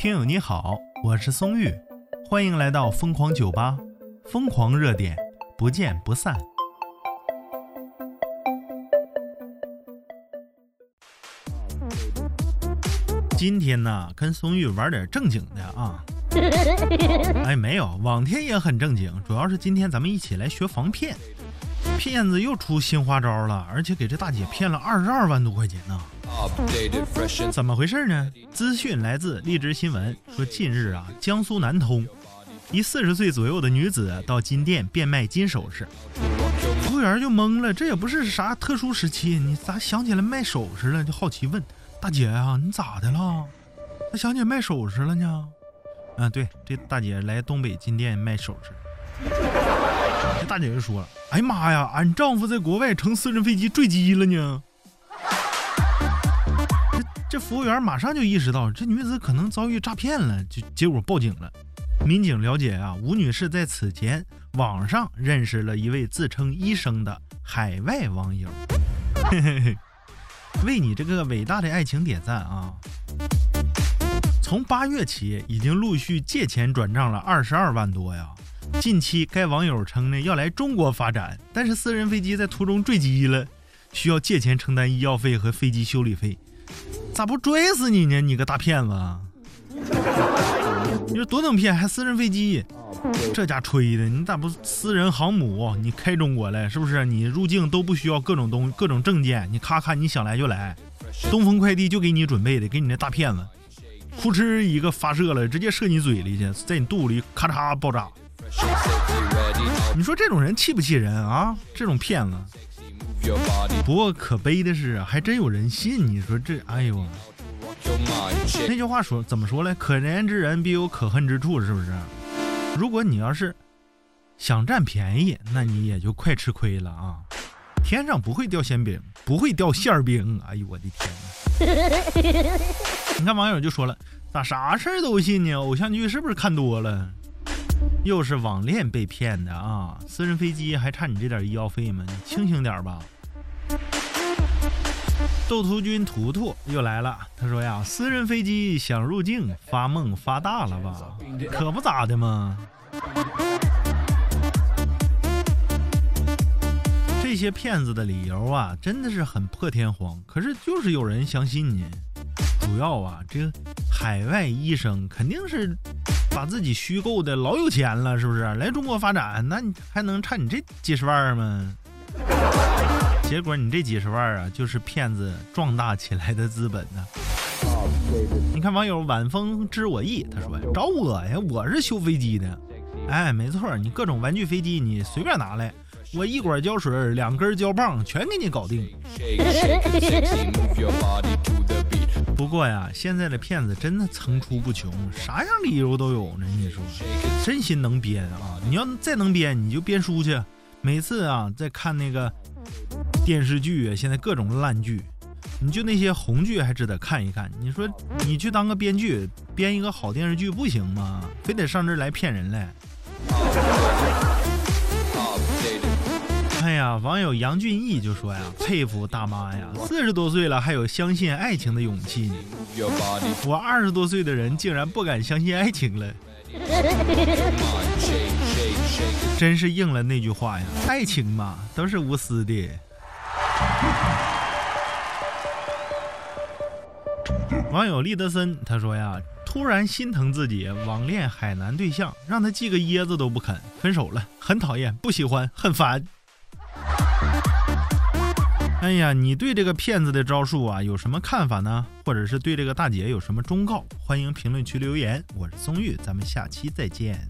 听友你好，我是松玉，欢迎来到疯狂酒吧，疯狂热点，不见不散。今天呢，跟松玉玩点正经的啊。哎，没有，往天也很正经，主要是今天咱们一起来学防骗。骗子又出新花招了，而且给这大姐骗了二十二万多块钱呢。怎么回事呢？资讯来自荔枝新闻，说近日啊，江苏南通一四十岁左右的女子到金店变卖金首饰，服务员就懵了，这也不是啥特殊时期，你咋想起来卖首饰了？就好奇问大姐啊，你咋的了？咋想起来卖首饰了呢？啊，对，这大姐来东北金店卖首饰，这大姐就说了。哎呀妈呀！俺丈夫在国外乘私人飞机坠机了呢。这这服务员马上就意识到这女子可能遭遇诈骗了，就结果报警了。民警了解啊，吴女士在此前网上认识了一位自称医生的海外网友。嘿嘿嘿，为你这个伟大的爱情点赞啊！从八月起，已经陆续借钱转账了二十二万多呀。近期，该网友称呢要来中国发展，但是私人飞机在途中坠机了，需要借钱承担医药费和飞机修理费。咋不拽死你呢？你个大骗子！你说多能骗，还私人飞机？这家吹的！你咋不私人航母？你开中国来是不是？你入境都不需要各种东各种证件，你咔咔你想来就来。东风快递就给你准备的，给你那大骗子，呼哧一个发射了，直接射你嘴里去，在你肚里咔嚓爆炸。你说这种人气不气人啊？这种骗子。不过可悲的是，还真有人信。你说这，哎呦，那句话说怎么说呢？可怜之人必有可恨之处，是不是？如果你要是想占便宜，那你也就快吃亏了啊！天上不会掉馅饼，不会掉馅饼。哎呦我的天哪！你看网友就说了，咋啥事儿都信呢？偶像剧是不是看多了？又是网恋被骗的啊！私人飞机还差你这点医药费吗？你清醒点吧！斗图君图图又来了，他说呀，私人飞机想入境，发梦发大了吧？可不咋的嘛！这些骗子的理由啊，真的是很破天荒，可是就是有人相信呢。主要啊，这海外医生肯定是。把自己虚构的老有钱了，是不是？来中国发展，那你还能差你这几十万吗？结果你这几十万啊，就是骗子壮大起来的资本呢。你看网友晚风知我意，他说找我呀，我是修飞机的。哎，没错，你各种玩具飞机你随便拿来，我一管胶水，两根胶棒，全给你搞定。不过呀，现在的骗子真的层出不穷，啥样理由都有呢。你说，真心能编啊！你要再能编，你就编书去。每次啊，在看那个电视剧，现在各种烂剧，你就那些红剧还值得看一看。你说，你去当个编剧，编一个好电视剧不行吗？非得上这儿来骗人来？呀，网友杨俊义就说呀：“佩服大妈呀，四十多岁了还有相信爱情的勇气呢。我二十多岁的人竟然不敢相信爱情了，真是应了那句话呀，爱情嘛都是无私的。”网友利德森他说呀：“突然心疼自己网恋海南对象，让他寄个椰子都不肯，分手了，很讨厌，不喜欢，很烦。”哎呀，你对这个骗子的招数啊有什么看法呢？或者是对这个大姐有什么忠告？欢迎评论区留言。我是松玉，咱们下期再见。